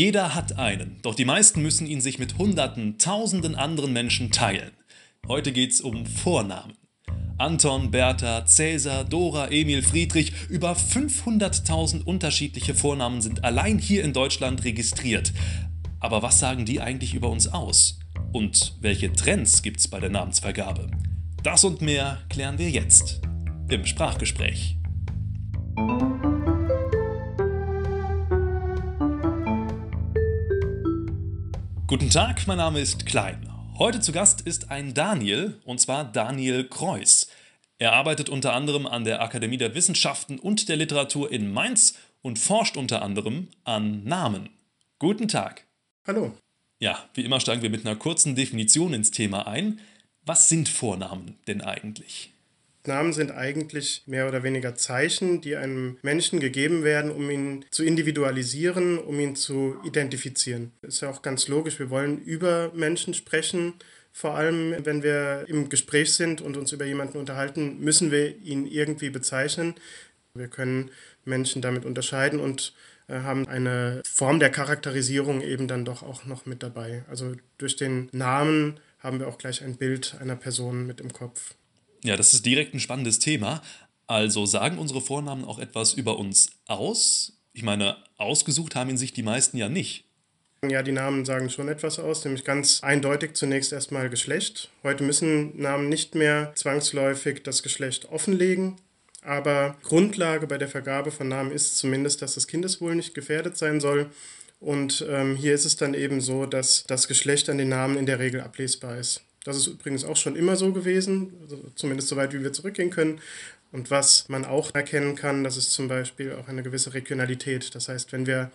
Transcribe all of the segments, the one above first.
Jeder hat einen, doch die meisten müssen ihn sich mit Hunderten, Tausenden anderen Menschen teilen. Heute geht's um Vornamen. Anton, Bertha, Cäsar, Dora, Emil, Friedrich, über 500.000 unterschiedliche Vornamen sind allein hier in Deutschland registriert. Aber was sagen die eigentlich über uns aus? Und welche Trends gibt's bei der Namensvergabe? Das und mehr klären wir jetzt im Sprachgespräch. Guten Tag, mein Name ist Klein. Heute zu Gast ist ein Daniel, und zwar Daniel Kreuß. Er arbeitet unter anderem an der Akademie der Wissenschaften und der Literatur in Mainz und forscht unter anderem an Namen. Guten Tag. Hallo. Ja, wie immer steigen wir mit einer kurzen Definition ins Thema ein. Was sind Vornamen denn eigentlich? Namen sind eigentlich mehr oder weniger Zeichen, die einem Menschen gegeben werden, um ihn zu individualisieren, um ihn zu identifizieren. Das ist ja auch ganz logisch, wir wollen über Menschen sprechen. Vor allem, wenn wir im Gespräch sind und uns über jemanden unterhalten, müssen wir ihn irgendwie bezeichnen. Wir können Menschen damit unterscheiden und äh, haben eine Form der Charakterisierung eben dann doch auch noch mit dabei. Also durch den Namen haben wir auch gleich ein Bild einer Person mit im Kopf. Ja, das ist direkt ein spannendes Thema. Also sagen unsere Vornamen auch etwas über uns aus? Ich meine, ausgesucht haben ihn sich die meisten ja nicht. Ja, die Namen sagen schon etwas aus, nämlich ganz eindeutig zunächst erstmal Geschlecht. Heute müssen Namen nicht mehr zwangsläufig das Geschlecht offenlegen, aber Grundlage bei der Vergabe von Namen ist zumindest, dass das Kindeswohl nicht gefährdet sein soll. Und ähm, hier ist es dann eben so, dass das Geschlecht an den Namen in der Regel ablesbar ist. Das ist übrigens auch schon immer so gewesen, also zumindest so weit, wie wir zurückgehen können. Und was man auch erkennen kann, das ist zum Beispiel auch eine gewisse Regionalität. Das heißt, wenn wir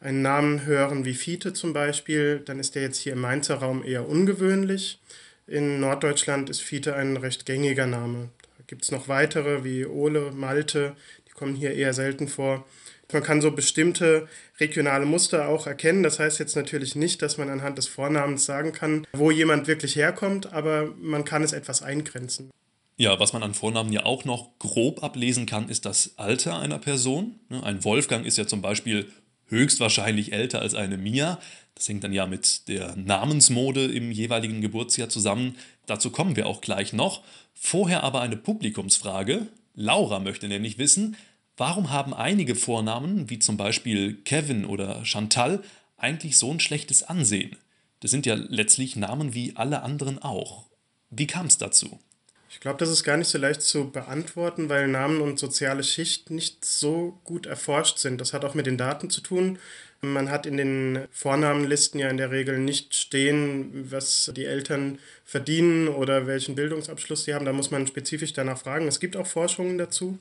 einen Namen hören wie Fiete zum Beispiel, dann ist der jetzt hier im Mainzer Raum eher ungewöhnlich. In Norddeutschland ist Fiete ein recht gängiger Name. Da gibt es noch weitere wie Ole, Malte, die kommen hier eher selten vor. Man kann so bestimmte regionale Muster auch erkennen. Das heißt jetzt natürlich nicht, dass man anhand des Vornamens sagen kann, wo jemand wirklich herkommt, aber man kann es etwas eingrenzen. Ja, was man an Vornamen ja auch noch grob ablesen kann, ist das Alter einer Person. Ne, ein Wolfgang ist ja zum Beispiel höchstwahrscheinlich älter als eine Mia. Das hängt dann ja mit der Namensmode im jeweiligen Geburtsjahr zusammen. Dazu kommen wir auch gleich noch. Vorher aber eine Publikumsfrage. Laura möchte nämlich wissen, Warum haben einige Vornamen, wie zum Beispiel Kevin oder Chantal, eigentlich so ein schlechtes Ansehen? Das sind ja letztlich Namen wie alle anderen auch. Wie kam es dazu? Ich glaube, das ist gar nicht so leicht zu beantworten, weil Namen und soziale Schicht nicht so gut erforscht sind. Das hat auch mit den Daten zu tun. Man hat in den Vornamenlisten ja in der Regel nicht stehen, was die Eltern verdienen oder welchen Bildungsabschluss sie haben. Da muss man spezifisch danach fragen. Es gibt auch Forschungen dazu.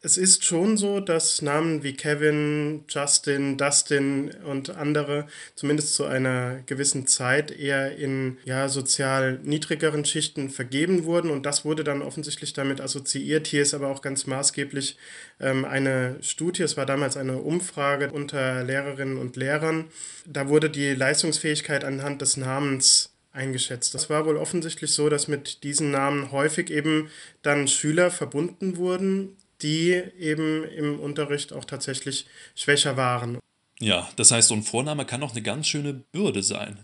Es ist schon so, dass Namen wie Kevin, Justin, Dustin und andere zumindest zu einer gewissen Zeit eher in ja, sozial niedrigeren Schichten vergeben wurden und das wurde dann offensichtlich damit assoziiert. Hier ist aber auch ganz maßgeblich ähm, eine Studie, es war damals eine Umfrage unter Lehrerinnen und Lehrern. Da wurde die Leistungsfähigkeit anhand des Namens eingeschätzt. Das war wohl offensichtlich so, dass mit diesen Namen häufig eben dann Schüler verbunden wurden, die eben im Unterricht auch tatsächlich schwächer waren. Ja, das heißt, so ein Vorname kann auch eine ganz schöne Bürde sein.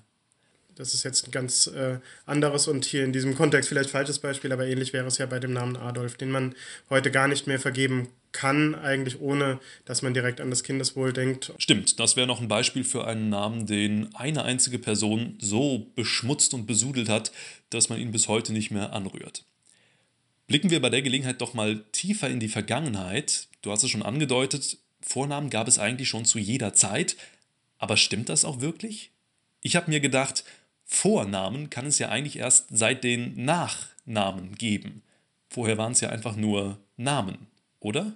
Das ist jetzt ein ganz äh, anderes und hier in diesem Kontext vielleicht falsches Beispiel, aber ähnlich wäre es ja bei dem Namen Adolf, den man heute gar nicht mehr vergeben kann, eigentlich ohne, dass man direkt an das Kindeswohl denkt. Stimmt, das wäre noch ein Beispiel für einen Namen, den eine einzige Person so beschmutzt und besudelt hat, dass man ihn bis heute nicht mehr anrührt. Blicken wir bei der Gelegenheit doch mal tiefer in die Vergangenheit. Du hast es schon angedeutet, Vornamen gab es eigentlich schon zu jeder Zeit. Aber stimmt das auch wirklich? Ich habe mir gedacht, Vornamen kann es ja eigentlich erst seit den Nachnamen geben. Vorher waren es ja einfach nur Namen, oder?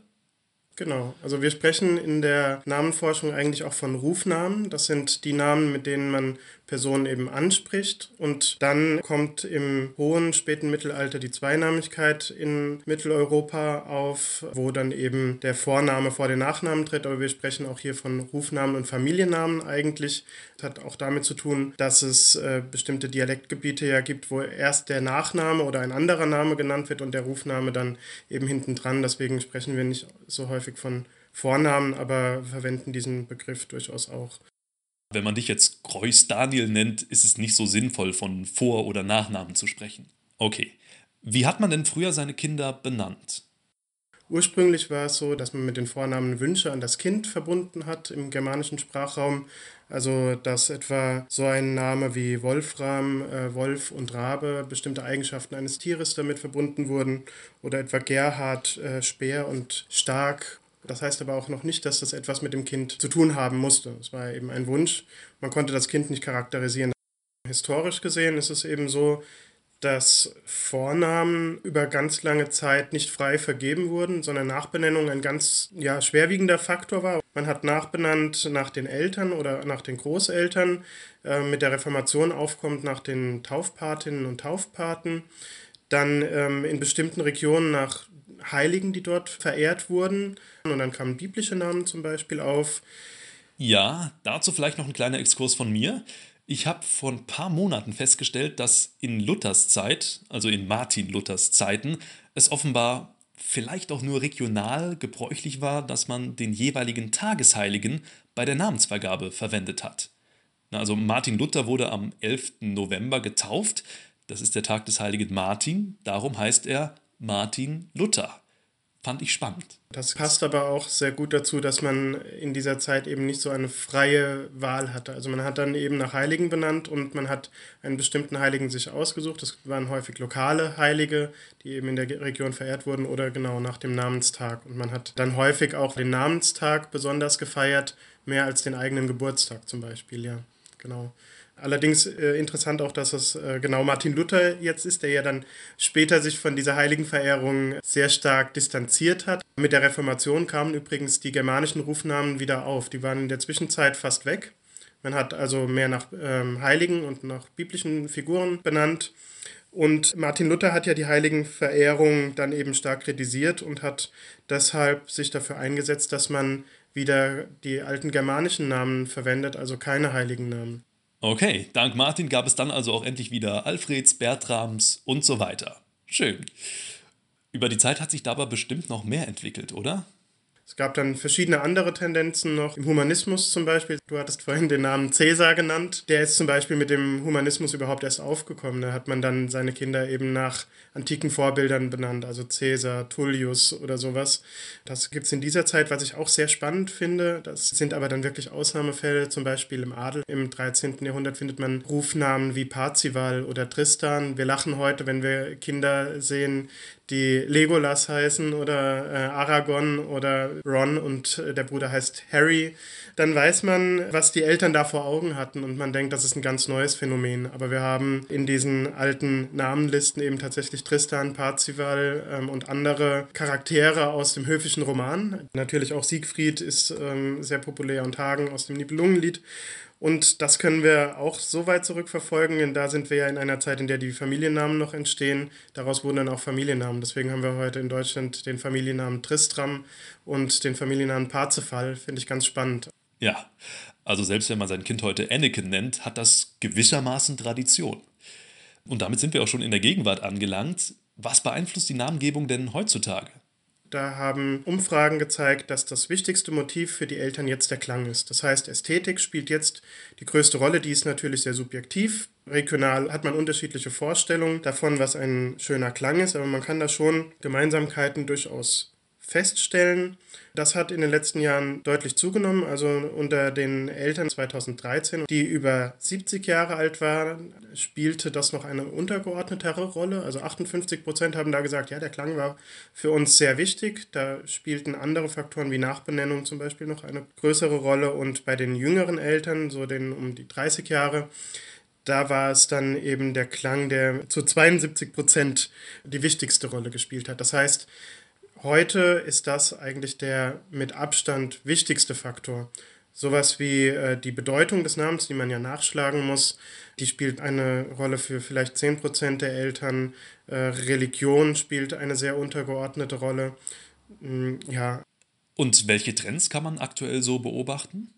Genau, also wir sprechen in der Namenforschung eigentlich auch von Rufnamen. Das sind die Namen, mit denen man Personen eben anspricht. Und dann kommt im hohen, späten Mittelalter die Zweinamigkeit in Mitteleuropa auf, wo dann eben der Vorname vor den Nachnamen tritt. Aber wir sprechen auch hier von Rufnamen und Familiennamen eigentlich. Das hat auch damit zu tun, dass es äh, bestimmte Dialektgebiete ja gibt, wo erst der Nachname oder ein anderer Name genannt wird und der Rufname dann eben hinten dran. Deswegen sprechen wir nicht so häufig von Vornamen, aber verwenden diesen Begriff durchaus auch. Wenn man dich jetzt Kreuz Daniel nennt, ist es nicht so sinnvoll, von Vor- oder Nachnamen zu sprechen. Okay. Wie hat man denn früher seine Kinder benannt? Ursprünglich war es so, dass man mit den Vornamen Wünsche an das Kind verbunden hat im germanischen Sprachraum. Also dass etwa so ein Name wie Wolfram, äh, Wolf und Rabe, bestimmte Eigenschaften eines Tieres damit verbunden wurden. Oder etwa Gerhard, äh, Speer und Stark. Das heißt aber auch noch nicht, dass das etwas mit dem Kind zu tun haben musste. Es war eben ein Wunsch. Man konnte das Kind nicht charakterisieren. Historisch gesehen ist es eben so, dass Vornamen über ganz lange Zeit nicht frei vergeben wurden, sondern Nachbenennung ein ganz ja, schwerwiegender Faktor war. Man hat nachbenannt nach den Eltern oder nach den Großeltern. Äh, mit der Reformation aufkommt nach den Taufpatinnen und Taufpaten. Dann ähm, in bestimmten Regionen nach Heiligen, die dort verehrt wurden. Und dann kamen biblische Namen zum Beispiel auf. Ja, dazu vielleicht noch ein kleiner Exkurs von mir. Ich habe vor ein paar Monaten festgestellt, dass in Luthers Zeit, also in Martin Luthers Zeiten, es offenbar vielleicht auch nur regional gebräuchlich war, dass man den jeweiligen Tagesheiligen bei der Namensvergabe verwendet hat. Also Martin Luther wurde am 11. November getauft, das ist der Tag des heiligen Martin, darum heißt er Martin Luther fand ich spannend. Das passt aber auch sehr gut dazu, dass man in dieser Zeit eben nicht so eine freie Wahl hatte. Also man hat dann eben nach Heiligen benannt und man hat einen bestimmten Heiligen sich ausgesucht. Das waren häufig lokale Heilige, die eben in der Region verehrt wurden oder genau nach dem Namenstag. Und man hat dann häufig auch den Namenstag besonders gefeiert, mehr als den eigenen Geburtstag zum Beispiel, ja, genau. Allerdings äh, interessant auch, dass es äh, genau Martin Luther jetzt ist, der ja dann später sich von dieser Heiligenverehrung sehr stark distanziert hat. Mit der Reformation kamen übrigens die germanischen Rufnamen wieder auf. Die waren in der Zwischenzeit fast weg. Man hat also mehr nach ähm, Heiligen und nach biblischen Figuren benannt. Und Martin Luther hat ja die Heiligenverehrung dann eben stark kritisiert und hat deshalb sich dafür eingesetzt, dass man wieder die alten germanischen Namen verwendet, also keine heiligen Namen. Okay, dank Martin gab es dann also auch endlich wieder Alfreds, Bertrams und so weiter. Schön. Über die Zeit hat sich dabei bestimmt noch mehr entwickelt, oder? Es gab dann verschiedene andere Tendenzen noch. Im Humanismus zum Beispiel. Du hattest vorhin den Namen Cäsar genannt. Der ist zum Beispiel mit dem Humanismus überhaupt erst aufgekommen. Da hat man dann seine Kinder eben nach antiken Vorbildern benannt, also Cäsar, Tullius oder sowas. Das gibt es in dieser Zeit, was ich auch sehr spannend finde. Das sind aber dann wirklich Ausnahmefälle, zum Beispiel im Adel. Im 13. Jahrhundert findet man Rufnamen wie Parzival oder Tristan. Wir lachen heute, wenn wir Kinder sehen, die Legolas heißen oder äh, Aragorn oder Ron und äh, der Bruder heißt Harry, dann weiß man, was die Eltern da vor Augen hatten und man denkt, das ist ein ganz neues Phänomen. Aber wir haben in diesen alten Namenlisten eben tatsächlich Tristan, Parzival ähm, und andere Charaktere aus dem höfischen Roman. Natürlich auch Siegfried ist ähm, sehr populär und Hagen aus dem Nibelungenlied. Und das können wir auch so weit zurückverfolgen, denn da sind wir ja in einer Zeit, in der die Familiennamen noch entstehen. Daraus wurden dann auch Familiennamen. Deswegen haben wir heute in Deutschland den Familiennamen Tristram und den Familiennamen Parzefall. Finde ich ganz spannend. Ja, also selbst wenn man sein Kind heute Anakin nennt, hat das gewissermaßen Tradition. Und damit sind wir auch schon in der Gegenwart angelangt. Was beeinflusst die Namengebung denn heutzutage? Da haben Umfragen gezeigt, dass das wichtigste Motiv für die Eltern jetzt der Klang ist. Das heißt, Ästhetik spielt jetzt die größte Rolle. Die ist natürlich sehr subjektiv. Regional hat man unterschiedliche Vorstellungen davon, was ein schöner Klang ist, aber man kann da schon Gemeinsamkeiten durchaus feststellen. Das hat in den letzten Jahren deutlich zugenommen. Also unter den Eltern 2013, die über 70 Jahre alt waren, spielte das noch eine untergeordnetere Rolle. Also 58 Prozent haben da gesagt, ja, der Klang war für uns sehr wichtig. Da spielten andere Faktoren wie Nachbenennung zum Beispiel noch eine größere Rolle. Und bei den jüngeren Eltern, so den um die 30 Jahre, da war es dann eben der Klang, der zu 72 Prozent die wichtigste Rolle gespielt hat. Das heißt, heute ist das eigentlich der mit Abstand wichtigste Faktor. Sowas wie äh, die Bedeutung des Namens, die man ja nachschlagen muss, die spielt eine Rolle für vielleicht 10% der Eltern. Äh, Religion spielt eine sehr untergeordnete Rolle. Mm, ja. Und welche Trends kann man aktuell so beobachten?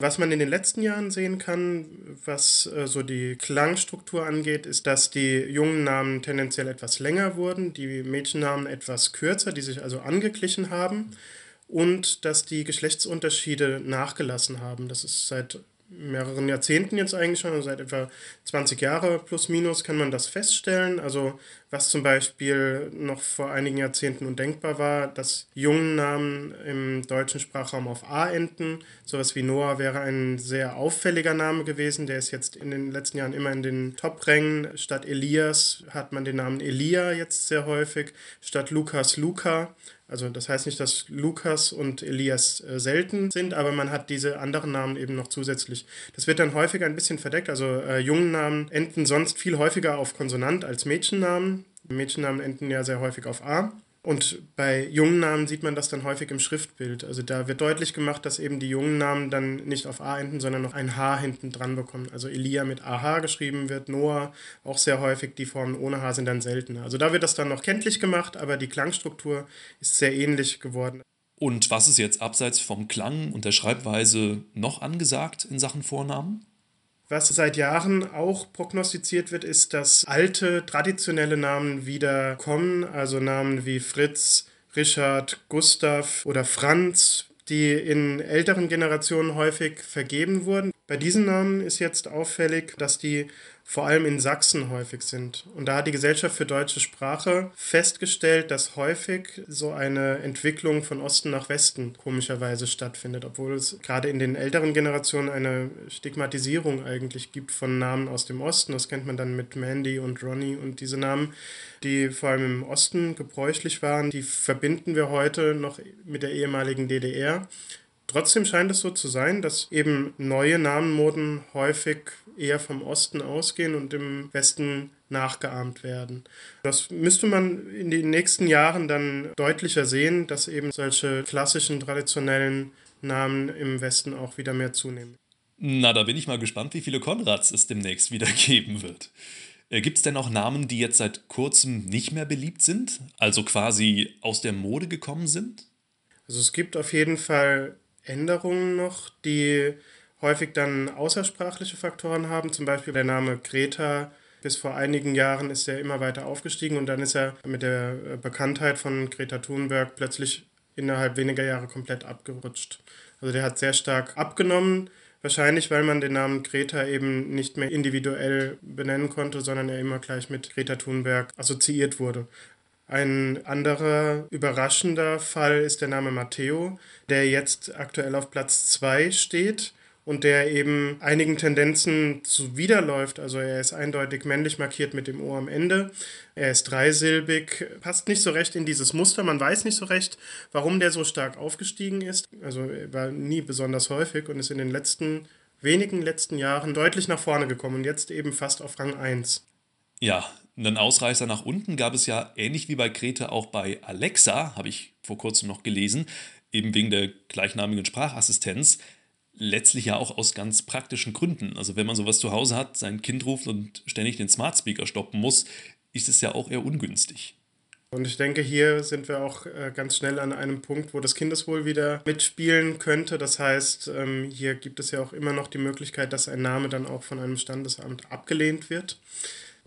Was man in den letzten Jahren sehen kann, was äh, so die Klangstruktur angeht, ist, dass die jungen Namen tendenziell etwas länger wurden, die Mädchennamen etwas kürzer, die sich also angeglichen haben und dass die Geschlechtsunterschiede nachgelassen haben. Das ist seit mehreren Jahrzehnten jetzt eigentlich schon, also seit etwa 20 Jahren plus minus kann man das feststellen. Also was zum Beispiel noch vor einigen Jahrzehnten undenkbar war, dass Jungennamen im deutschen Sprachraum auf A enden. Sowas wie Noah wäre ein sehr auffälliger Name gewesen. Der ist jetzt in den letzten Jahren immer in den Top-Rängen. Statt Elias hat man den Namen Elia jetzt sehr häufig. Statt Lukas Luca. Also das heißt nicht, dass Lukas und Elias äh, selten sind, aber man hat diese anderen Namen eben noch zusätzlich. Das wird dann häufiger ein bisschen verdeckt. Also äh, Jungennamen enden sonst viel häufiger auf Konsonant als Mädchennamen. Mädchennamen enden ja sehr häufig auf A. Und bei jungen Namen sieht man das dann häufig im Schriftbild. Also da wird deutlich gemacht, dass eben die jungen Namen dann nicht auf A enden, sondern noch ein H hinten dran bekommen. Also Elia mit AH geschrieben wird, Noah auch sehr häufig, die Formen ohne H sind dann seltener. Also da wird das dann noch kenntlich gemacht, aber die Klangstruktur ist sehr ähnlich geworden. Und was ist jetzt abseits vom Klang und der Schreibweise noch angesagt in Sachen Vornamen? Was seit Jahren auch prognostiziert wird, ist, dass alte traditionelle Namen wieder kommen, also Namen wie Fritz, Richard, Gustav oder Franz, die in älteren Generationen häufig vergeben wurden. Bei diesen Namen ist jetzt auffällig, dass die vor allem in Sachsen häufig sind. Und da hat die Gesellschaft für deutsche Sprache festgestellt, dass häufig so eine Entwicklung von Osten nach Westen komischerweise stattfindet, obwohl es gerade in den älteren Generationen eine Stigmatisierung eigentlich gibt von Namen aus dem Osten. Das kennt man dann mit Mandy und Ronnie und diese Namen, die vor allem im Osten gebräuchlich waren, die verbinden wir heute noch mit der ehemaligen DDR. Trotzdem scheint es so zu sein, dass eben neue Namenmoden häufig eher vom Osten ausgehen und im Westen nachgeahmt werden. Das müsste man in den nächsten Jahren dann deutlicher sehen, dass eben solche klassischen, traditionellen Namen im Westen auch wieder mehr zunehmen. Na, da bin ich mal gespannt, wie viele Konrads es demnächst wieder geben wird. Äh, Gibt es denn auch Namen, die jetzt seit kurzem nicht mehr beliebt sind, also quasi aus der Mode gekommen sind? Also es gibt auf jeden Fall Änderungen noch, die häufig dann außersprachliche Faktoren haben. Zum Beispiel der Name Greta. Bis vor einigen Jahren ist er immer weiter aufgestiegen und dann ist er mit der äh, Bekanntheit von Greta Thunberg plötzlich innerhalb weniger Jahre komplett abgerutscht. Also der hat sehr stark abgenommen. Wahrscheinlich, weil man den Namen Greta eben nicht mehr individuell benennen konnte, sondern er immer gleich mit Greta Thunberg assoziiert wurde. Ein anderer überraschender Fall ist der Name Matteo, der jetzt aktuell auf Platz 2 steht und der eben einigen Tendenzen zuwiderläuft. Also er ist eindeutig männlich markiert mit dem O am Ende. Er ist dreisilbig, passt nicht so recht in dieses Muster. Man weiß nicht so recht, warum der so stark aufgestiegen ist. Also er war nie besonders häufig und ist in den letzten wenigen letzten Jahren deutlich nach vorne gekommen und jetzt eben fast auf Rang 1. Ja, einen Ausreißer nach unten gab es ja ähnlich wie bei Grete auch bei Alexa, habe ich vor kurzem noch gelesen, eben wegen der gleichnamigen Sprachassistenz. Letztlich ja auch aus ganz praktischen Gründen. Also wenn man sowas zu Hause hat, sein Kind ruft und ständig den Smart Speaker stoppen muss, ist es ja auch eher ungünstig. Und ich denke, hier sind wir auch äh, ganz schnell an einem Punkt, wo das Kindeswohl wieder mitspielen könnte. Das heißt, ähm, hier gibt es ja auch immer noch die Möglichkeit, dass ein Name dann auch von einem Standesamt abgelehnt wird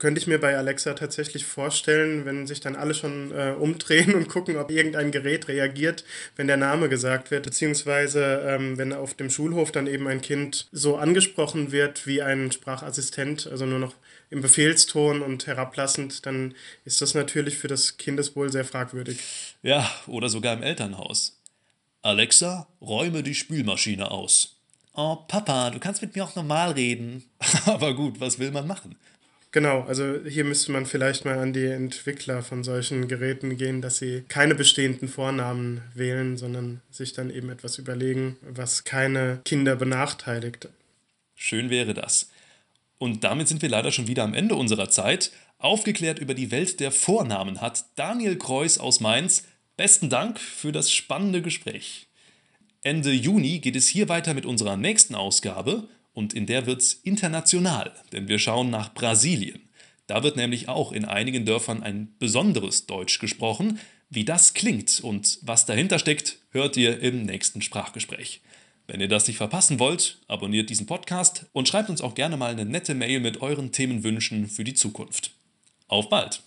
könnte ich mir bei Alexa tatsächlich vorstellen, wenn sich dann alle schon äh, umdrehen und gucken, ob irgendein Gerät reagiert, wenn der Name gesagt wird, beziehungsweise ähm, wenn auf dem Schulhof dann eben ein Kind so angesprochen wird wie ein Sprachassistent, also nur noch im Befehlston und herablassend, dann ist das natürlich für das Kindeswohl sehr fragwürdig. Ja, oder sogar im Elternhaus. Alexa, räume die Spülmaschine aus. Oh, Papa, du kannst mit mir auch normal reden. Aber gut, was will man machen? Genau, also hier müsste man vielleicht mal an die Entwickler von solchen Geräten gehen, dass sie keine bestehenden Vornamen wählen, sondern sich dann eben etwas überlegen, was keine Kinder benachteiligt. Schön wäre das. Und damit sind wir leider schon wieder am Ende unserer Zeit. Aufgeklärt über die Welt der Vornamen hat Daniel Kreuß aus Mainz. Besten Dank für das spannende Gespräch. Ende Juni geht es hier weiter mit unserer nächsten Ausgabe und in der wird es international, denn wir schauen nach Brasilien. Da wird nämlich auch in einigen Dörfern ein besonderes Deutsch gesprochen. Wie das klingt und was dahinter steckt, hört ihr im nächsten Sprachgespräch. Wenn ihr das nicht verpassen wollt, abonniert diesen Podcast und schreibt uns auch gerne mal eine nette Mail mit euren Themenwünschen für die Zukunft. Auf bald!